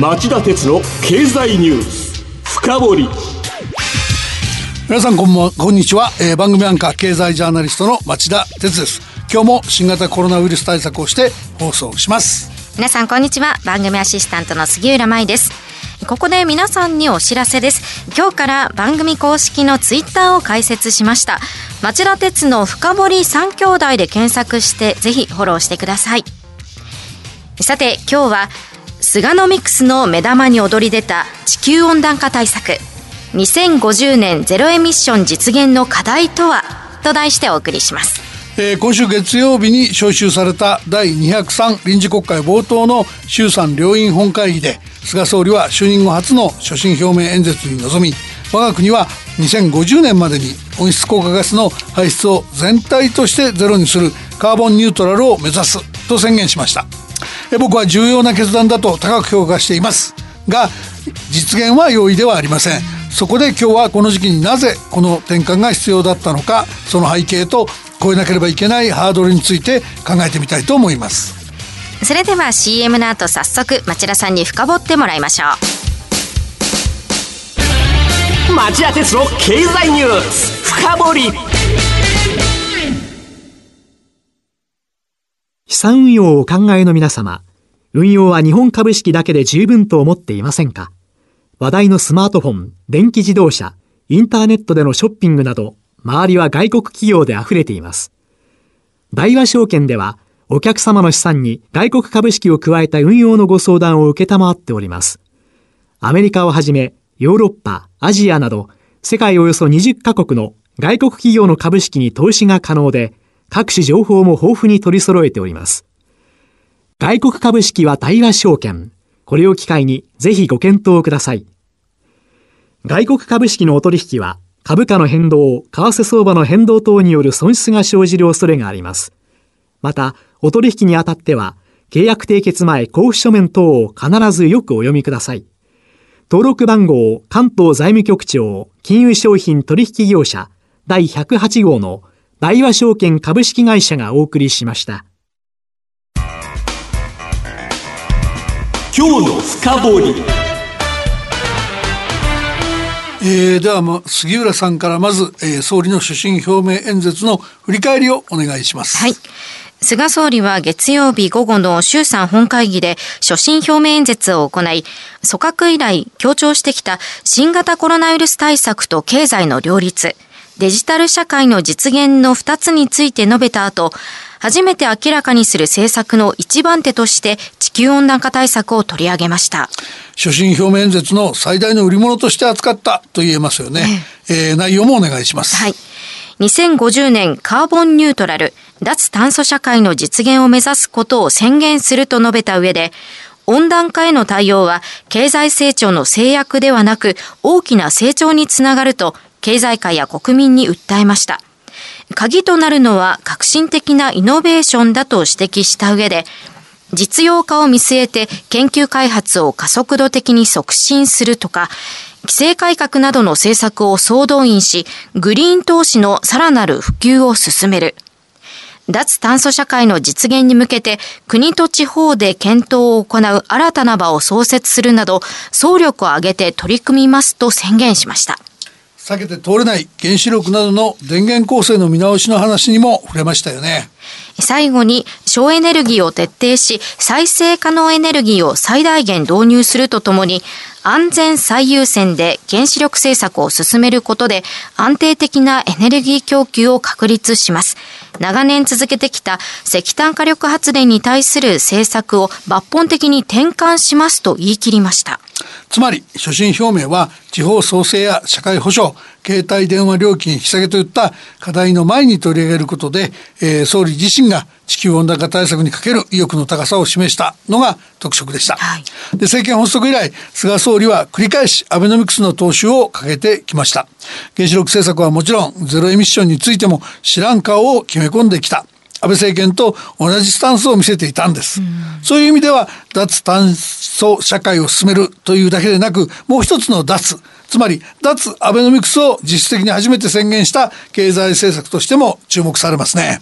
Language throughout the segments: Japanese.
町田鉄の経済ニュース。深掘り。皆さんこんばんこんにちは、えー、番組アンカー経済ジャーナリストの町田鉄です。今日も新型コロナウイルス対策をして放送します。皆さんこんにちは。番組アシスタントの杉浦舞です。ここで皆さんにお知らせです。今日から番組公式のツイッターを開設しました。町田鉄の深堀三兄弟で検索してぜひフォローしてください。さて今日は菅ノミクスの目玉に躍り出た地球温暖化対策。2050年ゼロエミッション実現の課題とは？と題してお送りします。えー、今週月曜日に召集された第203臨時国会冒頭の衆参両院本会議で菅総理は就任後初の所信表明演説に臨み我が国は2050年までに温室効果ガスの排出を全体としてゼロにするカーボンニュートラルを目指すと宣言しました。僕は重要な決断だと高く評価していますが実現は容易ではありません。そこで今日はこの時期になぜこの転換が必要だったのかその背景と超えなければいけないハードルについて考えてみたいと思います。それでは CM の後早速町田さんに深掘ってもらいましょう。町田鉄の経済ニュース深掘り。資産運用をお考えの皆様運用は日本株式だけで十分と思っていませんか？話題のスマートフォン、電気自動車、インターネットでのショッピングなど周りは外国企業で溢れています。大和証券では、お客様の資産に外国株式を加えた運用のご相談を受けたまわっております。アメリカをはじめ、ヨーロッパ、アジアなど、世界およそ20カ国の外国企業の株式に投資が可能で、各種情報も豊富に取り揃えております。外国株式は大和証券。これを機会にぜひご検討ください。外国株式のお取引は株価の変動、為替相場の変動等による損失が生じる恐れがあります。また、お取引にあたっては、契約締結前交付書面等を必ずよくお読みください。登録番号関東財務局長金融商品取引業者第108号の大和証券株式会社がお送りしました。今日の深掘りえー、では、ま、杉浦さんからまず、えー、総理の所信表明演説の振り返りをお願いします。はい。菅総理は月曜日午後の衆参本会議で所信表明演説を行い、組閣以来強調してきた新型コロナウイルス対策と経済の両立、デジタル社会の実現の2つについて述べた後、初めて明らかにする政策の一番手として地球温暖化対策を取り上げました。所信表明演説の最大の売り物として扱ったと言えますよね。えー、内容もお願いします。はい。2050年カーボンニュートラル、脱炭素社会の実現を目指すことを宣言すると述べた上で、温暖化への対応は経済成長の制約ではなく大きな成長につながると経済界や国民に訴えました。鍵となるのは革新的なイノベーションだと指摘した上で、実用化を見据えて研究開発を加速度的に促進するとか、規制改革などの政策を総動員し、グリーン投資のさらなる普及を進める。脱炭素社会の実現に向けて国と地方で検討を行う新たな場を創設するなど総力を挙げて取り組みますと宣言しました。避けて通れない原子力などの電源構成の見直しの話にも触れましたよね。最後に省エネルギーを徹底し再生可能エネルギーを最大限導入するとともに安全最優先で原子力政策を進めることで安定的なエネルギー供給を確立します。長年続けてきた石炭火力発電に対する政策を抜本的に転換しますと言い切りました。つまり所信表明は地方創生や社会保障携帯電話料金引き下げといった課題の前に取り上げることで、えー、総理自身が地球温暖化対策にかける意欲の高さを示したのが特色でした、はい、で政権発足以来菅総理は繰り返しアベノミクスの踏襲をかけてきました。原子力政策はもちろんゼロエミッションについても知らん顔を決め込んできた安倍政権と同じスタンスを見せていたんです。そういう意味では脱炭素社会を進めるというだけでなくもう一つの脱つまり脱アベノミクスを実質的に初めて宣言した経済政策としても注目されますね。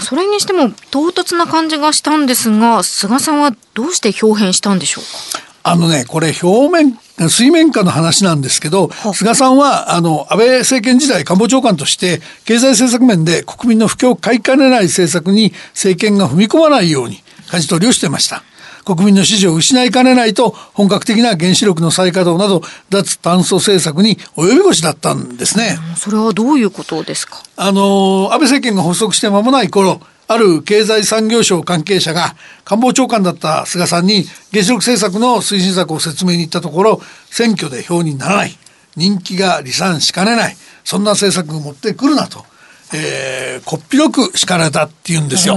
それにしても唐突な感じがしたんですが菅さんはどうして表変したんでしょうか？あのねこれ表面水面下の話なんですけど菅さんはあの安倍政権時代官房長官として経済政策面で国民の不況を買いかねない政策に政権が踏み込まないように舵取りをしてました。国民の支持を失いかねないと本格的な原子力の再稼働など脱炭素政策に及び腰だったんですね。それはどういうことですか？あの安倍政権が発足して間もない頃ある経済産業省関係者が官房長官だった菅さんに原子力政策の推進策を説明に行ったところ選挙で票にならない。人気が離散しかねない。そんな政策を持ってくるなと。えー、こっぴどく叱られたっていうんですよ。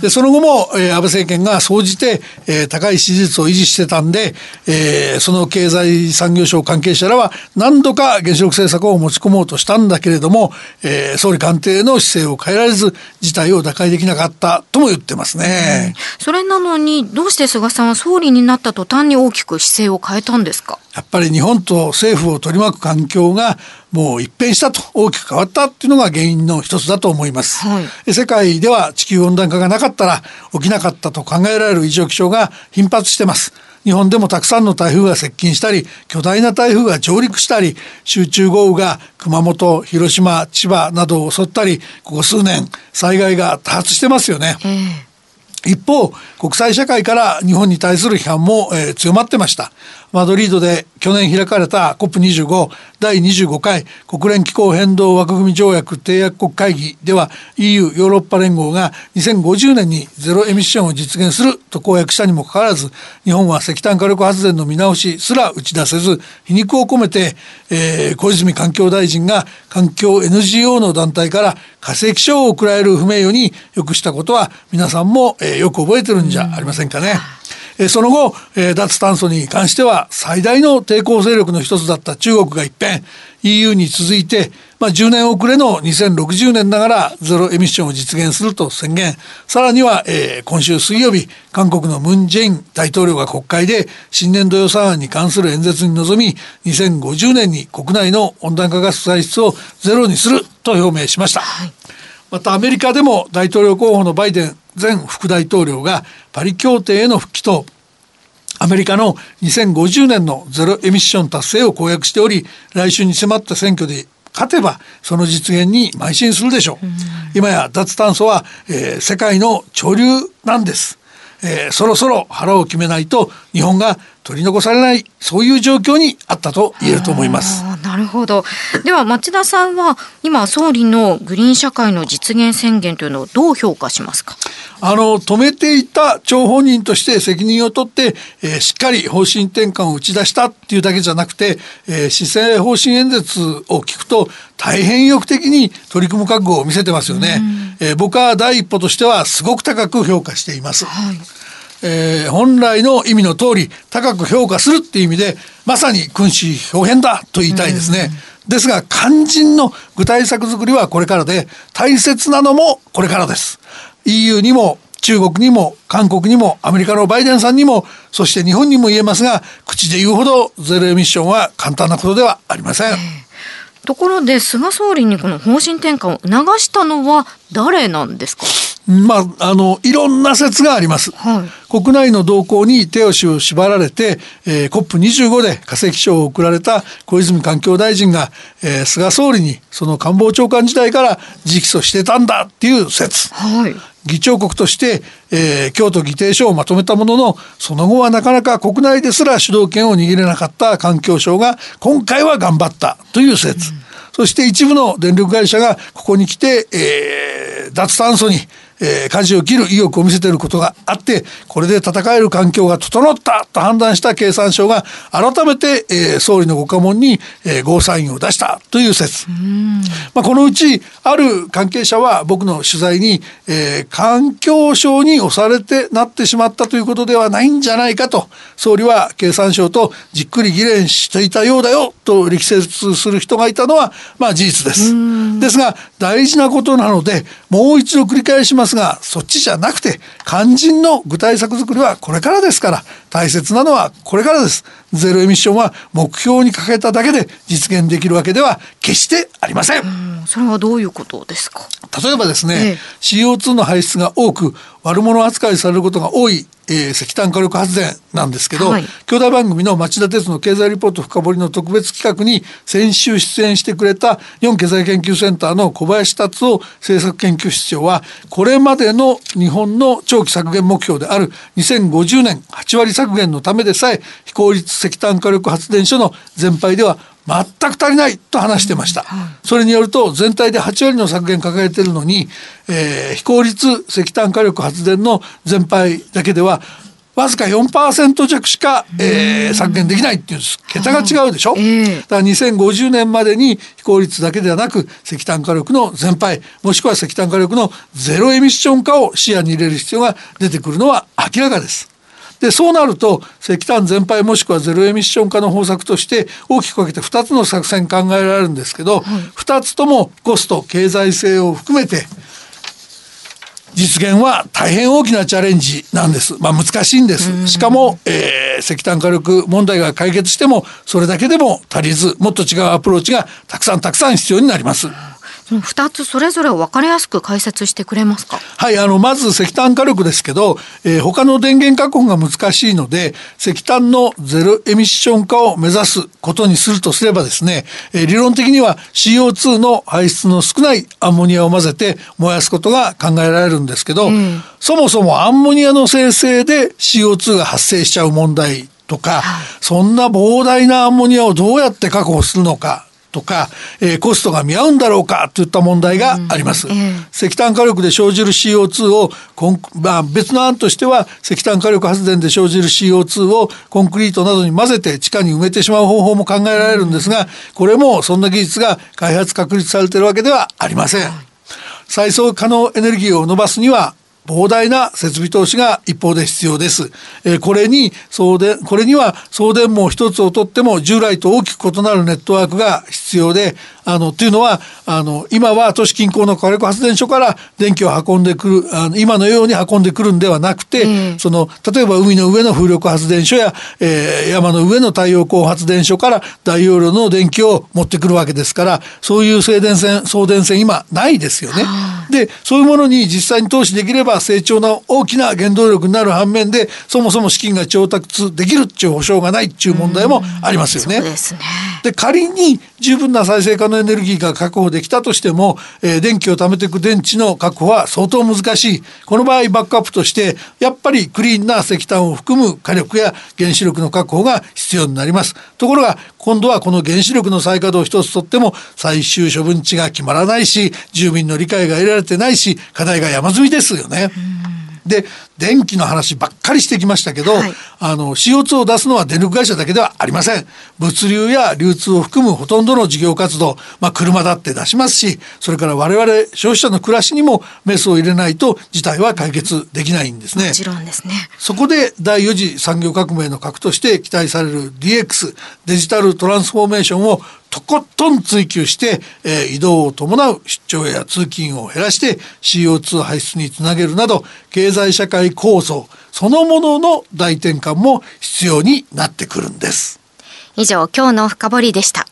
でその後も、えー、安倍政権が総じて、えー、高い支持率を維持してたんで、えー、その経済産業省関係者らは何度か原子力政策を持ち込もうとしたんだけれども、えー、総理官邸の姿勢を変えられず事態を打開できなかったとも言ってますね。それなのにどうして菅さんは総理になった途端に大きく姿勢を変えたんですか？やっぱり日本と政府を取り巻く環境がもう一変したと大きく変わったっていうのが原因の一つだと思います、はい、世界では地球温暖化がなかったら起きなかったと考えられる異常気象が頻発してます。日本でもたくさんの台風が接近したり巨大な台風が上陸したり集中豪雨が熊本広島千葉などを襲ったりここ数年災害が多発してますよね。一方国際社会から日本に対する批判も、えー、強まってましたマドリードで去年開かれた COP25 第25回国連気候変動枠組条約締約国会議では EU ヨーロッパ連合が2050年にゼロエミッションを実現すると公約したにもかかわらず日本は石炭火力発電の見直しすら打ち出せず皮肉を込めて、えー、小泉環境大臣が環境 NGO の団体から化石賞を贈られる不名誉によくしたことは皆さんも、えー、よく覚えてるんじゃありませんかね。その後、脱炭素に関しては最大の抵抗勢力の一つだった中国が一変。EU に続いて、まあ、10年遅れの2060年ながらゼロエミッションを実現すると宣言。さらには、えー、今週水曜日韓国のムン・ジェイン大統領が国会で新年度予算案に関する演説に臨み2050年に国内の温暖化ガス排出をゼロにすると表明しました。はい。またアメリカでも大統領候補のバイデン前副大統領がパリ協定への復帰とアメリカの2050年のゼロエミッション達成を公約しており来週に迫った選挙で勝てばその実現に邁進するでしょう、今や脱炭素は、えー、世界の潮流なんです、えー、そろそろ腹を決めないと日本が取り残されないそういう状況にあったと言えると思います。なるほど。では町田さんは今総理のグリーン社会の実現宣言というのをどう評価しますか？あの止めていた張本人として責任を取って、えー、しっかり方針転換を打ち出したっていうだけじゃなくて、えー、施政方針演説を聞くと大変意欲的に取り組む覚悟を見せてますよね。えー、僕は第一歩としてはすごく高く評価しています。はいえー、本来の意味の通り高く評価するっていう意味でまさに君子表現だと言いたいですね。ですが肝心の具体策作りはこれからで大切なのもこれからです。EU にも中国にも韓国にもアメリカのバイデンさんにもそして日本にも言えますが口で言うほどゼロエミッションは簡単なことではありません。ところで菅総理にこの方針転換を促したのは誰なんですか？まあ、あのいろんな説があります、はい、国内の動向に手足を縛られて、えー、COP25 で化石賞を贈られた小泉環境大臣が、えー、菅総理にその官房長官時代から直訴してたんだっていう説、はい、議長国として、えー、京都議定書をまとめたもののその後はなかなか国内ですら主導権を握れなかった環境省が今回は頑張ったという説、うん、そして一部の電力会社がここに来て、えー、脱炭素にえー、舵を切る意欲を見せていることがあってこれで戦える環境が整ったと判断した経産省が改めて、えー、総理のご下問に、えー、ゴーサインを出したという説。まあ、このうちある関係者は僕の取材に、えー、環境省に押されてなってしまったということではないんじゃないかと総理は経産省とじっくり議連していたようだよと力説する人がいたのはまあ事実です。ですが大事なことなのでもう一度繰り返しますがそっちじゃなくて肝心の具体策作りはこれからですから大切なのはこれからです。ゼロエミッションは目標に掲げただけで実現できるわけでは決してありません。それはどういうことですか？例えばですね、ええ。CO2 の排出が多く悪者扱いされることが多い、えー石炭火力発電なんですけど、はい。兄弟番組の町田鉄の経済リポート深掘りの特別企画に先週出演してくれた日本経済研究センターの小林達夫政策研究室長はこれまでの日本の長期削減目標である2050年8割削減のためでさえ非効率石炭火力発電所の全廃では全く足りないと話してました。それによると全体で8割の削減抱えているのに、えー非効率石炭火力発電の全廃だけではわずか4%弱しか、えー削減できないっていうんです桁が違うでしょ、ええ。だから2050年までに非効率だけではなく石炭火力の全廃もしくは石炭火力のゼロエミッション化を視野に入れる必要が出てくるのは明らかです。でそうなると石炭全廃もしくはゼロエミッション化の方策として大きく分けて2つの作戦考えられるんですけど、2つともコスト経済性を含めて実現は大変大きなチャレンジなんです。まあ難しいんです。しかも、えー石炭火力問題が解決してもそれだけでも足りずもっと違うアプローチがたくさんたくさん必要になります。その2つそれぞれを分かりやすく解説してくれますか？はい、あの、まず石炭火力ですけど、えー他の電源確保が難しいので、石炭のゼロエミッション化を目指すことにするとすればですね、えー理論的には CO2 の排出の少ないアンモニアを混ぜて燃やすことが考えられるんですけど、そもそもアンモニアの生成で CO2 が発生しちゃう問題とか、そんな膨大なアンモニアをどうやって確保するのか、とか、えーコストが見合うんだろうかといった問題があります。石炭火力で生じる CO2 をコン、まあ、別の案としては石炭火力発電で生じる CO2 をコンクリートなどに混ぜて地下に埋めてしまう方法も考えられるんですがこれもそんな技術が開発確立されているわけではありません。再生可能エネルギーを伸ばすには膨大な設備投資が一方で必要です。えこれに送電、これには送電網一つをとっても従来と大きく異なるネットワークが必要で、あの、というのは、あの、今は都市近郊の火力発電所から電気を運んでくる、あの今のように運んでくるんではなくて、その、例えば海の上の風力発電所や、えー山の上の太陽光発電所から大容量の電気を持ってくるわけですから、そういう送電線、送電線今ないですよね。で、そういうものに実際に投資できれば成長の大きな原動力になる反面で、そもそも資金が調達できるっていう保証がないっていう問題もありますよね。そうですねで仮に十分な再生可能エネルギーが確保できたとしても、えー電気を貯めていく電池の確保は相当難しい。この場合バックアップとしてやっぱりクリーンな石炭を含む火力や原子力の確保が必要になります。ところが今度はこの原子力の再稼働一つとっても最終処分地が決まらないし住民の理解が得られてないし課題が山積みですよね。で電気の話ばっかりしてきましたけど、はい。あの CO2 を出すのは電力会社だけではありません。物流や流通を含むほとんどの事業活動、まあ、車だって出しますしそれから我々消費者の暮らしにもメスを入れないと事態は解決できないんですね。もちろんですね。そこで第4次産業革命の核として期待される DX デジタルトランスフォーメーションをとことん追求して、えー移動を伴う出張や通勤を減らして CO2 排出につなげるなど経済社会構造そのものの大転換も必要になってくるんです。以上今日の深掘りでした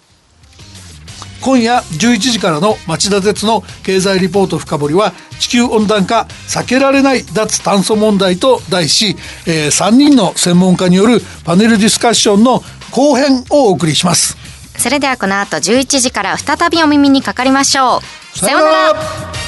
今夜11時からの町田鉄の経済リポート深掘りは地球温暖化避けられない脱炭素問題と題し、え3人の専門家によるパネルディスカッションの後編をお送りします。それではこの後11時から再びお耳にかかりましょうさようなら